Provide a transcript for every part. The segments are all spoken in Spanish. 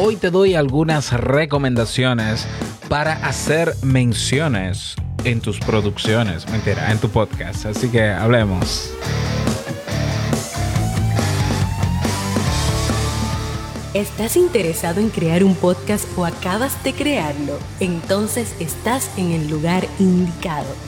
Hoy te doy algunas recomendaciones para hacer menciones en tus producciones, mentira, en tu podcast. Así que hablemos. ¿Estás interesado en crear un podcast o acabas de crearlo? Entonces estás en el lugar indicado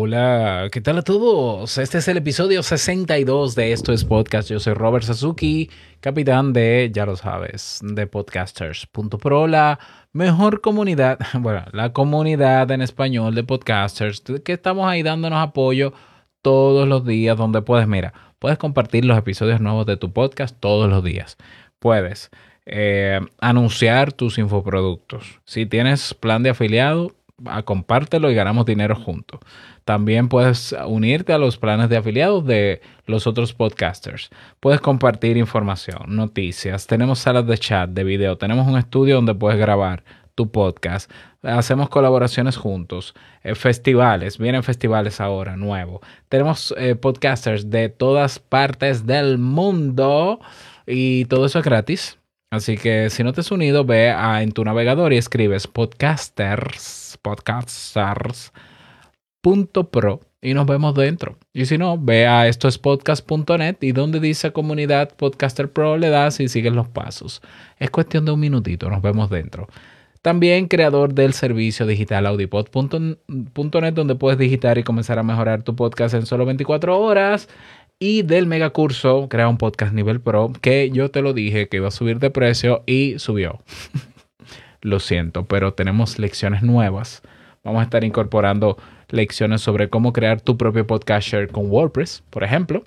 Hola, ¿qué tal a todos? Este es el episodio 62 de Esto es Podcast. Yo soy Robert Sasuki, capitán de, ya lo sabes, de podcasters.pro, la mejor comunidad, bueno, la comunidad en español de podcasters, que estamos ahí dándonos apoyo todos los días, donde puedes, mira, puedes compartir los episodios nuevos de tu podcast todos los días. Puedes eh, anunciar tus infoproductos. Si tienes plan de afiliado, compártelo y ganamos dinero juntos. También puedes unirte a los planes de afiliados de los otros podcasters. Puedes compartir información, noticias. Tenemos salas de chat, de video. Tenemos un estudio donde puedes grabar tu podcast. Hacemos colaboraciones juntos. Eh, festivales, vienen festivales ahora, nuevo. Tenemos eh, podcasters de todas partes del mundo y todo eso es gratis. Así que si no te has unido, ve a, en tu navegador y escribes podcasters, podcasters.pro y nos vemos dentro. Y si no, ve a esto es podcast.net y donde dice comunidad podcaster pro le das y sigues los pasos. Es cuestión de un minutito, nos vemos dentro. También creador del servicio digital audipod.net donde puedes digitar y comenzar a mejorar tu podcast en solo 24 horas y del mega curso Crea un podcast nivel pro que yo te lo dije que iba a subir de precio y subió. lo siento, pero tenemos lecciones nuevas. Vamos a estar incorporando lecciones sobre cómo crear tu propio podcast con WordPress, por ejemplo,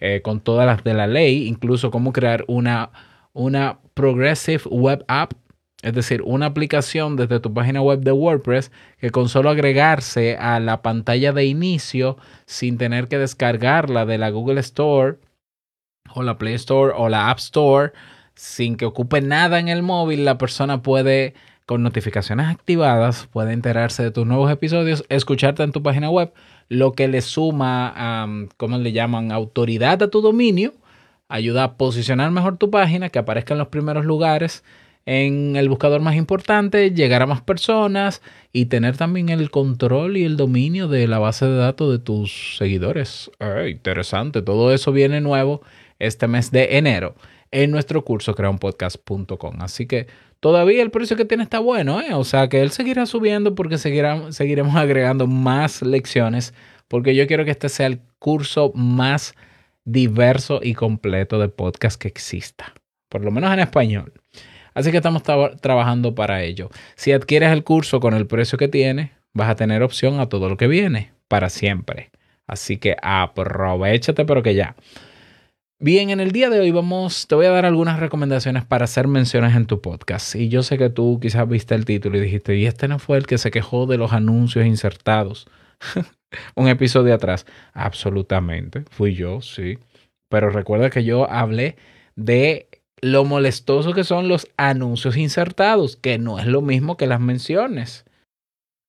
eh, con todas las de la ley, incluso cómo crear una, una Progressive Web App es decir, una aplicación desde tu página web de WordPress que con solo agregarse a la pantalla de inicio sin tener que descargarla de la Google Store o la Play Store o la App Store, sin que ocupe nada en el móvil, la persona puede, con notificaciones activadas, puede enterarse de tus nuevos episodios, escucharte en tu página web, lo que le suma, ¿cómo le llaman?, autoridad a tu dominio, ayuda a posicionar mejor tu página, que aparezca en los primeros lugares en el buscador más importante, llegar a más personas y tener también el control y el dominio de la base de datos de tus seguidores. interesante, todo eso viene nuevo este mes de enero en nuestro curso creaunpodcast.com. Así que todavía el precio que tiene está bueno, ¿eh? o sea que él seguirá subiendo porque seguiremos agregando más lecciones porque yo quiero que este sea el curso más diverso y completo de podcast que exista, por lo menos en español. Así que estamos trabajando para ello. Si adquieres el curso con el precio que tiene, vas a tener opción a todo lo que viene para siempre. Así que aprovechate, pero que ya. Bien, en el día de hoy vamos, te voy a dar algunas recomendaciones para hacer menciones en tu podcast. Y yo sé que tú quizás viste el título y dijiste, y este no fue el que se quejó de los anuncios insertados. Un episodio atrás. Absolutamente, fui yo, sí. Pero recuerda que yo hablé de lo molestoso que son los anuncios insertados, que no es lo mismo que las menciones.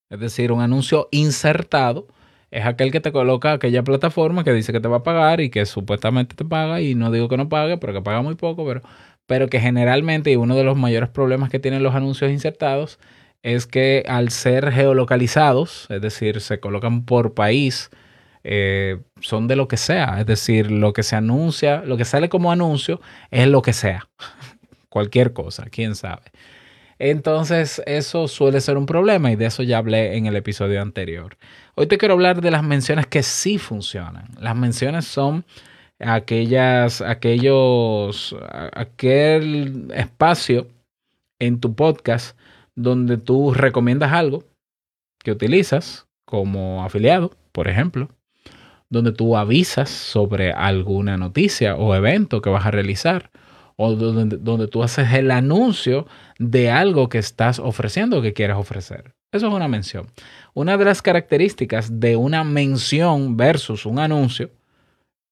Es decir, un anuncio insertado es aquel que te coloca aquella plataforma que dice que te va a pagar y que supuestamente te paga y no digo que no pague, pero que paga muy poco, pero, pero que generalmente y uno de los mayores problemas que tienen los anuncios insertados es que al ser geolocalizados, es decir, se colocan por país, eh, son de lo que sea. Es decir, lo que se anuncia, lo que sale como anuncio es lo que sea. Cualquier cosa, quién sabe. Entonces, eso suele ser un problema y de eso ya hablé en el episodio anterior. Hoy te quiero hablar de las menciones que sí funcionan. Las menciones son aquellas, aquellos, aquel espacio en tu podcast donde tú recomiendas algo que utilizas como afiliado, por ejemplo, donde tú avisas sobre alguna noticia o evento que vas a realizar o donde, donde tú haces el anuncio de algo que estás ofreciendo o que quieres ofrecer. Eso es una mención. Una de las características de una mención versus un anuncio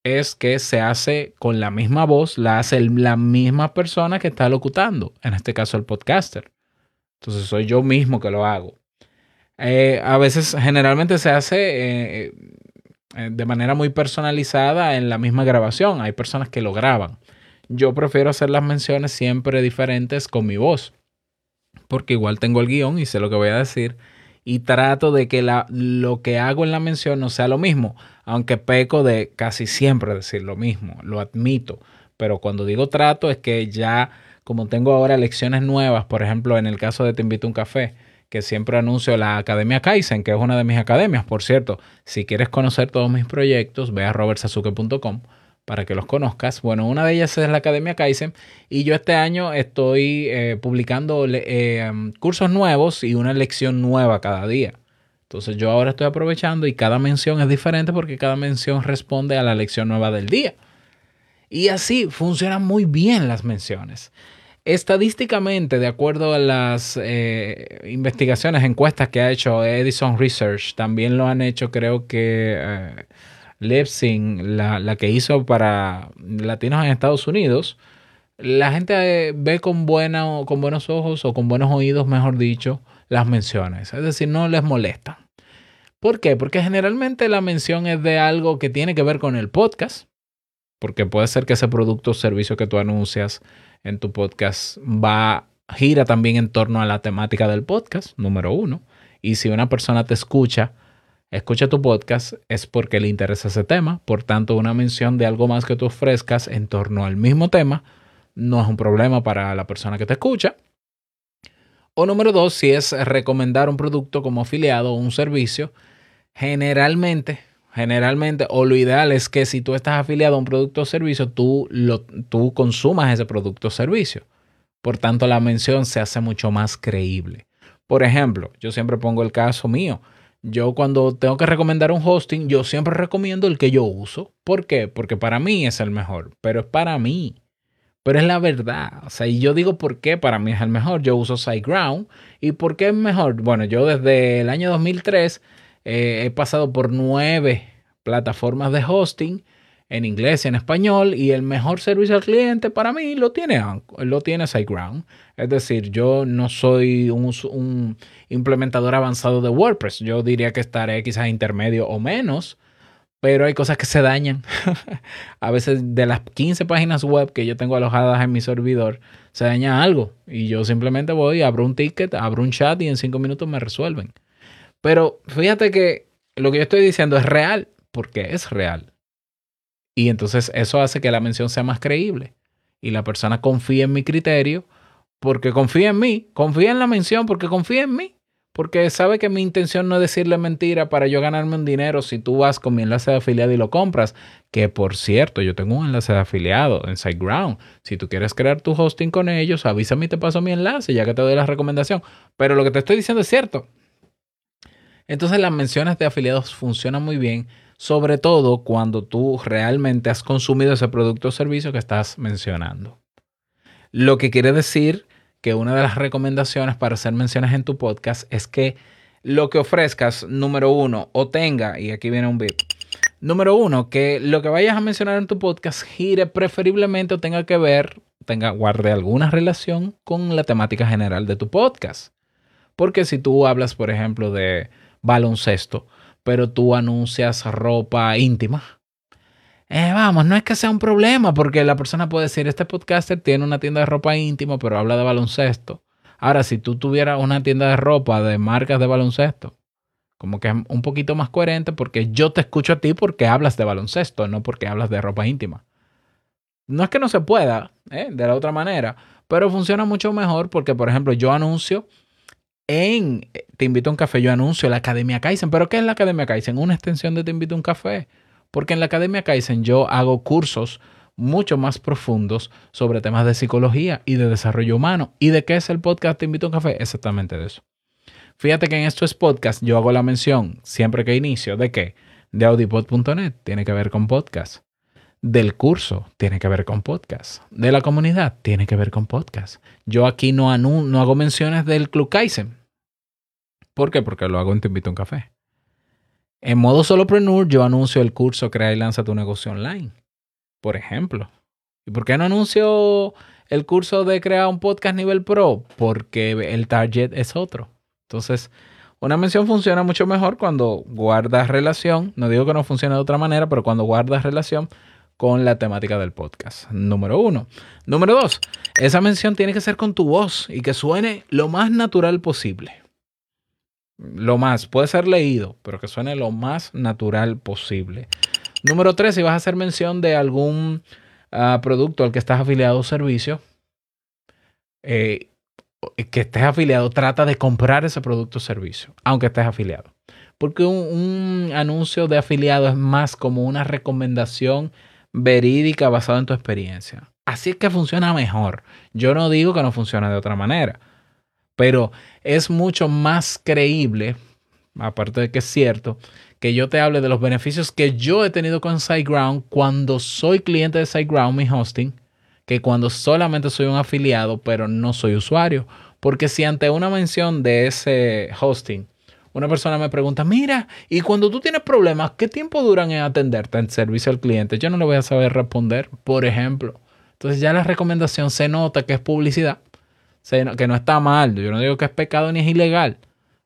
es que se hace con la misma voz, la hace la misma persona que está locutando, en este caso el podcaster. Entonces soy yo mismo que lo hago. Eh, a veces, generalmente se hace eh, eh, de manera muy personalizada en la misma grabación. Hay personas que lo graban. Yo prefiero hacer las menciones siempre diferentes con mi voz, porque igual tengo el guion y sé lo que voy a decir y trato de que la, lo que hago en la mención no sea lo mismo, aunque peco de casi siempre decir lo mismo, lo admito, pero cuando digo trato es que ya como tengo ahora lecciones nuevas, por ejemplo en el caso de Te invito a un café, que siempre anuncio la Academia Kaizen, que es una de mis academias, por cierto, si quieres conocer todos mis proyectos, ve a robertsazuke.com para que los conozcas. Bueno, una de ellas es la Academia Kaizen y yo este año estoy eh, publicando eh, um, cursos nuevos y una lección nueva cada día. Entonces yo ahora estoy aprovechando y cada mención es diferente porque cada mención responde a la lección nueva del día. Y así funcionan muy bien las menciones. Estadísticamente, de acuerdo a las eh, investigaciones, encuestas que ha hecho Edison Research, también lo han hecho creo que Lepsing, la, la, que hizo para latinos en Estados Unidos, la gente eh, ve con, buena, con buenos ojos o con buenos oídos, mejor dicho, las menciones. Es decir, no les molesta. ¿Por qué? Porque generalmente la mención es de algo que tiene que ver con el podcast, porque puede ser que ese producto o servicio que tú anuncias en tu podcast va gira también en torno a la temática del podcast, número uno. Y si una persona te escucha escucha tu podcast es porque le interesa ese tema. Por tanto, una mención de algo más que tú ofrezcas en torno al mismo tema no es un problema para la persona que te escucha. O número dos, si es recomendar un producto como afiliado o un servicio, generalmente, generalmente, o lo ideal es que si tú estás afiliado a un producto o servicio, tú, lo, tú consumas ese producto o servicio. Por tanto, la mención se hace mucho más creíble. Por ejemplo, yo siempre pongo el caso mío. Yo cuando tengo que recomendar un hosting, yo siempre recomiendo el que yo uso. ¿Por qué? Porque para mí es el mejor, pero es para mí. Pero es la verdad. O sea, y yo digo por qué para mí es el mejor. Yo uso SiteGround. ¿Y por qué es mejor? Bueno, yo desde el año 2003 eh, he pasado por nueve plataformas de hosting en inglés y en español y el mejor servicio al cliente para mí lo tiene, lo tiene SiteGround. Es decir, yo no soy un, implementador avanzado de WordPress. Yo diría que estaré quizás intermedio o menos, pero hay cosas que se dañan. a veces de las 15 páginas web que yo tengo alojadas en mi servidor, se daña algo y yo simplemente voy, abro un ticket, abro un chat y en 5 minutos me resuelven. Pero fíjate que lo que yo estoy diciendo es real, porque es real. Y entonces eso hace que la mención sea más creíble. Y la persona confía en mi criterio porque confía en mí. Confía en la mención porque confía en mí. Porque sabe que mi intención no es decirle mentira para yo ganarme un dinero si tú vas con mi enlace de afiliado y lo compras. Que por cierto, yo tengo un enlace de afiliado en SiteGround. Si tú quieres crear tu hosting con ellos, avísame y te paso mi enlace ya que te doy la recomendación. Pero lo que te estoy diciendo es cierto. Entonces las menciones de afiliados funcionan muy bien sobre todo cuando tú realmente has consumido ese producto o servicio que estás mencionando. Lo que quiere decir que una de las recomendaciones para hacer menciones en tu podcast es que lo que ofrezcas, número uno, o tenga, y aquí viene un bit, número uno, que lo que vayas a mencionar en tu podcast gire preferiblemente o tenga que ver, tenga, guarde alguna relación con la temática general de tu podcast. Porque si tú hablas, por ejemplo, de baloncesto, pero tú anuncias ropa íntima. Eh, vamos, no es que sea un problema, porque la persona puede decir, este podcaster tiene una tienda de ropa íntima, pero habla de baloncesto. Ahora, si tú tuvieras una tienda de ropa de marcas de baloncesto, como que es un poquito más coherente porque yo te escucho a ti porque hablas de baloncesto, no porque hablas de ropa íntima. No es que no se pueda, ¿eh? de la otra manera, pero funciona mucho mejor porque, por ejemplo, yo anuncio en eh, Te invito a un café, yo anuncio la Academia Kaizen. ¿Pero qué es la Academia Kaizen? Una extensión de Te invito a un café. Porque en la Academia Kaizen yo hago cursos mucho más profundos sobre temas de psicología y de desarrollo humano. ¿Y de qué es el podcast Te invito a un café? Exactamente de eso. Fíjate que en estos podcast yo hago la mención siempre que inicio de qué? De audipod.net. Tiene que ver con podcast. Del curso tiene que ver con podcast. De la comunidad tiene que ver con podcast. Yo aquí no, no hago menciones del Club Kaizen. ¿Por qué? Porque lo hago en Te Invito a un Café. En modo solopreneur yo anuncio el curso Crea y Lanza tu negocio online. Por ejemplo. ¿Y por qué no anuncio el curso de crear un podcast nivel pro? Porque el target es otro. Entonces, una mención funciona mucho mejor cuando guardas relación. No digo que no funcione de otra manera, pero cuando guardas relación con la temática del podcast. Número uno. Número dos, esa mención tiene que ser con tu voz y que suene lo más natural posible. Lo más, puede ser leído, pero que suene lo más natural posible. Número tres, si vas a hacer mención de algún ah, producto al que estás afiliado o servicio, eh, que estés afiliado, trata de comprar ese producto o servicio, aunque estés afiliado. Porque un, anuncio de afiliado es más como una recomendación verídica basada en tu experiencia. Así es que funciona mejor. Yo no digo que no funcione de otra manera, pero es mucho más creíble, aparte de que es cierto, que yo te hable de los beneficios que yo he tenido con SiteGround cuando soy cliente de SiteGround, mi hosting, que cuando solamente soy un afiliado, pero no soy usuario. Porque si ante una mención de ese hosting, una persona me pregunta, mira, y cuando tú tienes problemas, ¿qué tiempo duran en atenderte en servicio al cliente? Yo no le voy a saber responder, por ejemplo. Entonces ya la recomendación se nota que es publicidad, que no está mal. Yo no digo que es pecado ni es ilegal,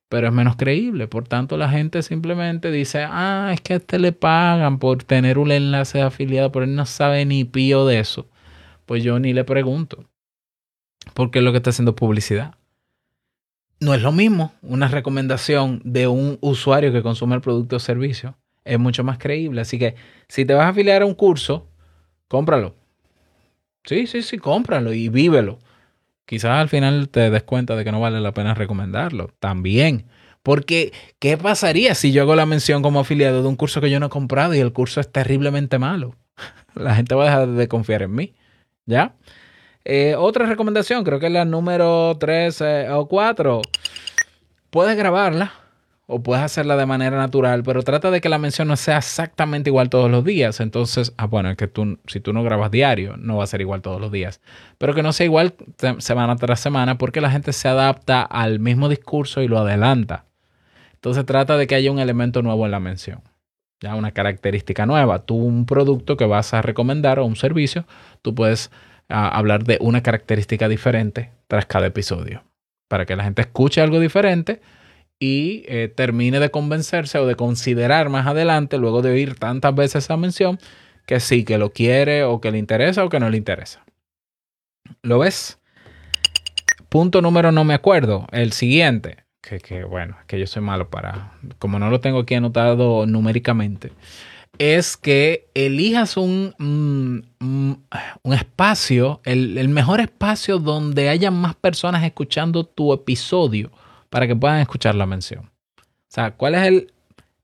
pero es menos creíble. Por tanto, la gente simplemente dice, ah, es que a este le pagan por tener un enlace afiliado, pero él no sabe ni pío de eso pues yo ni le pregunto. Porque es lo que está haciendo publicidad. No es lo mismo una recomendación de un usuario que consume el producto o servicio. Es mucho más creíble. Así que si te vas a afiliar a un curso, cómpralo. Sí, sí, sí, cómpralo y vívelo. Quizás al final te des cuenta de que no vale la pena recomendarlo. También. Porque, ¿qué pasaría si yo hago la mención como afiliado de un curso que yo no he comprado y el curso es terriblemente malo? La gente va a dejar de confiar en mí. ¿Ya? Eh, otra recomendación, creo que es la número 3 o 4. Puedes grabarla o puedes hacerla de manera natural, pero trata de que la mención no sea exactamente igual todos los días. Entonces, ah, bueno, es que tú, si tú no grabas diario, no va a ser igual todos los días. Pero que no sea igual semana tras semana porque la gente se adapta al mismo discurso y lo adelanta. Entonces trata de que haya un elemento nuevo en la mención ya una característica nueva. Tú un producto que vas a recomendar o un servicio, tú puedes ah, hablar de una característica diferente tras cada episodio, para que la gente escuche algo diferente y eh, termine de convencerse o de considerar más adelante, luego de oír tantas veces esa mención, que sí, que lo quiere o que le interesa o que no le interesa. ¿Lo ves? Punto número no me acuerdo. El siguiente que, bueno, que yo soy malo para, como no lo tengo aquí anotado numéricamente, es que elijas un, mm, mm, un espacio, el, el, mejor espacio donde haya más personas escuchando tu episodio para que puedan escuchar la mención. O sea, ¿cuál es el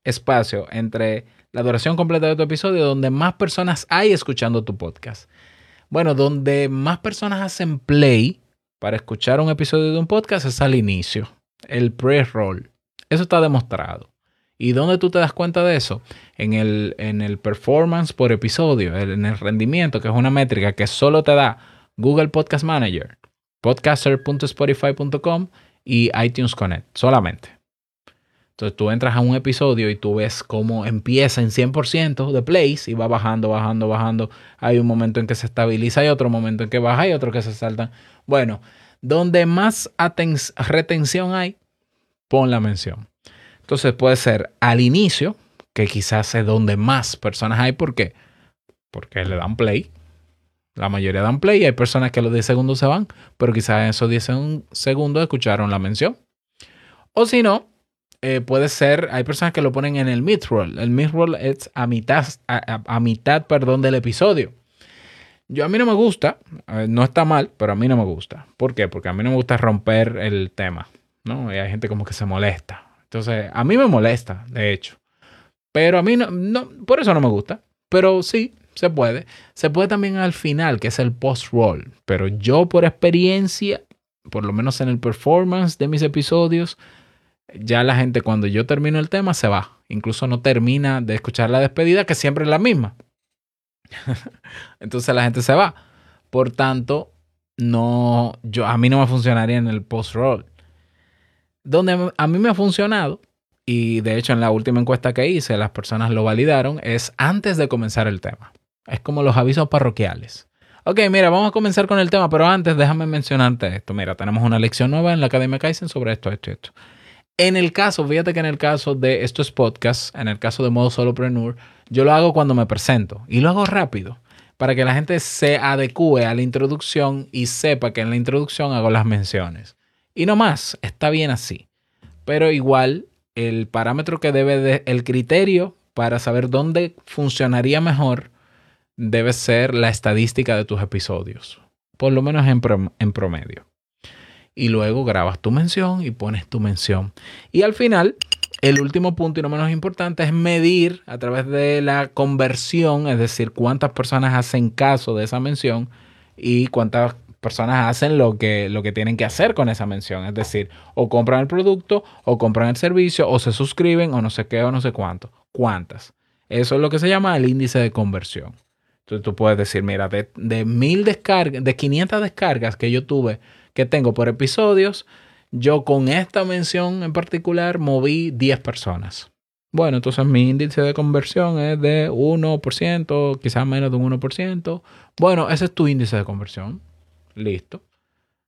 espacio entre la duración completa de tu episodio donde más personas hay escuchando tu podcast? Bueno, donde más personas hacen play para escuchar un episodio de un podcast es al inicio el pre-roll. Eso está demostrado. ¿Y dónde tú te das cuenta de eso? En el, en el performance por episodio, en el rendimiento, que es una métrica que solo te da Google Podcast Manager, podcaster.spotify.com y iTunes Connect, solamente. Entonces tú entras a un episodio y tú ves cómo empieza en 100% de plays y va bajando, bajando, bajando. Hay un momento en que se estabiliza, hay otro momento en que baja y otro que se salta. Bueno, donde más retención hay, pon la mención. Entonces puede ser al inicio, que quizás es donde más personas hay. ¿Por qué? Porque le dan play. La mayoría dan play y hay personas que a los 10 segundos se van, pero quizás en esos 10 segundos escucharon la mención. O si no, eh, puede ser, hay personas que lo ponen en el mid-roll. El mid-roll es a mitad, a mitad perdón, del episodio. Yo a mí no me gusta, no está mal, pero a mí no me gusta. ¿Por qué? Porque a mí no me gusta romper el tema, ¿no? Y hay gente como que se molesta. Entonces, a mí me molesta, de hecho. Pero a mí no, no por eso no me gusta. Pero sí, se puede. Se puede también al final, que es el post-roll. Pero yo por experiencia, por lo menos en el performance de mis episodios, ya la gente cuando yo termino el tema se va. Incluso no termina de escuchar la despedida, que siempre es la misma. Entonces la gente se va. Por tanto, no, yo, a mí no me funcionaría en el post-roll. Donde a mí me ha funcionado, y de hecho en la última encuesta que hice las personas lo validaron, es antes de comenzar el tema. Es como los avisos parroquiales. Ok, mira, vamos a comenzar con el tema, pero antes déjame mencionarte esto. Mira, tenemos una lección nueva en la Academia Kaizen sobre esto, esto esto. En el caso, fíjate que en el caso de estos podcasts, en el caso de modo solopreneur, yo lo hago cuando me presento y lo hago rápido para que la gente se adecue a la introducción y sepa que en la introducción hago las menciones. Y no más, está bien así. Pero igual, el parámetro que debe de, el criterio para saber dónde funcionaría mejor debe ser la estadística de tus episodios, por lo menos en, en promedio. Y luego grabas tu mención y pones tu mención. Y al final, el último punto y no menos importante es medir a través de la conversión, es decir, cuántas personas hacen caso de esa mención y cuántas personas hacen lo que, lo que tienen que hacer con esa mención. Es decir, o compran el producto, o compran el servicio, o se suscriben, o no sé qué, o no sé cuánto. ¿Cuántas? Eso es lo que se llama el índice de conversión. Entonces tú puedes decir, mira, de, mil descargas, de 500 descargas que yo tuve, que tengo por episodios, yo con esta mención en particular moví 10 personas. Bueno, entonces mi índice de conversión es de 1%, quizás menos de un 1%. Bueno, ese es tu índice de conversión. Listo.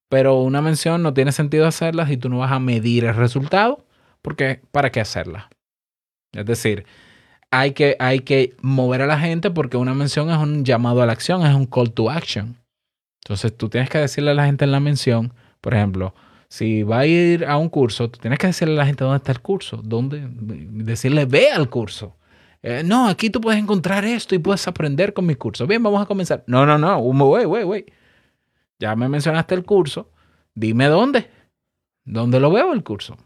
Pero una mención no tiene sentido hacerla si tú no vas a medir el resultado, porque ¿para qué hacerla? Es decir, hay que, hay que mover a la gente porque una mención es un llamado a la acción, es un call to action. Entonces tú tienes que decirle a la gente en la mención, por ejemplo, si va a ir a un curso, tú tienes que decirle a la gente dónde está el curso, dónde, decirle ve al curso. Eh, no, aquí tú puedes encontrar esto y puedes aprender con mi curso. Bien, vamos a comenzar. No, no, no, wait, wait, wait. Ya me mencionaste el curso, dime dónde. ¿Dónde lo veo el curso?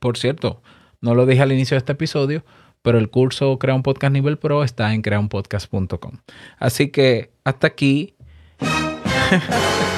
Por cierto, no lo dije al inicio de este episodio, pero el curso Crea un Podcast Nivel Pro está en creaunpodcast.com. Así que hasta aquí.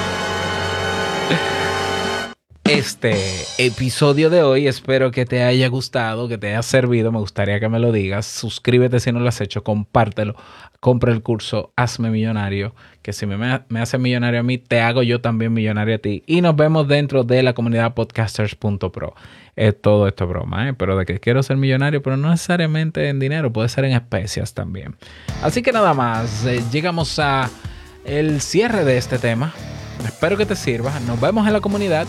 este episodio de hoy. Espero que te haya gustado, que te haya servido. Me gustaría que me lo digas. Suscríbete si no lo has hecho, compártelo. Compra el curso Hazme Millonario, que si me, me hace millonario a mí, te hago yo también millonario a ti. Y nos vemos dentro de la comunidad podcasters.pro. Es todo esto broma, ¿eh? pero de que quiero ser millonario, pero no necesariamente en dinero, puede ser en especias también. Así que nada más, eh, llegamos a el cierre de este tema. Espero que te sirva. Nos vemos en la comunidad.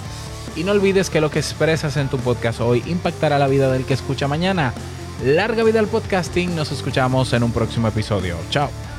Y no olvides que lo que expresas en tu podcast hoy impactará la vida del que escucha mañana. Larga vida al podcasting, nos escuchamos en un próximo episodio. Chao.